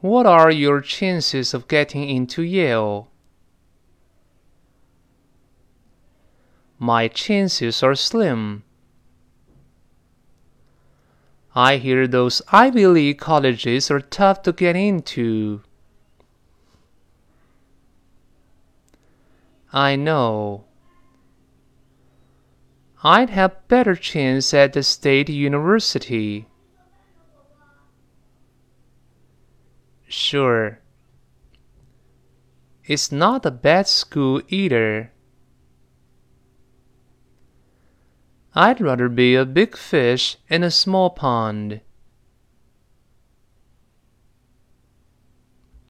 What are your chances of getting into Yale? My chances are slim. I hear those Ivy League colleges are tough to get into. I know. I'd have better chance at the state university. Sure. It's not a bad school either. I'd rather be a big fish in a small pond.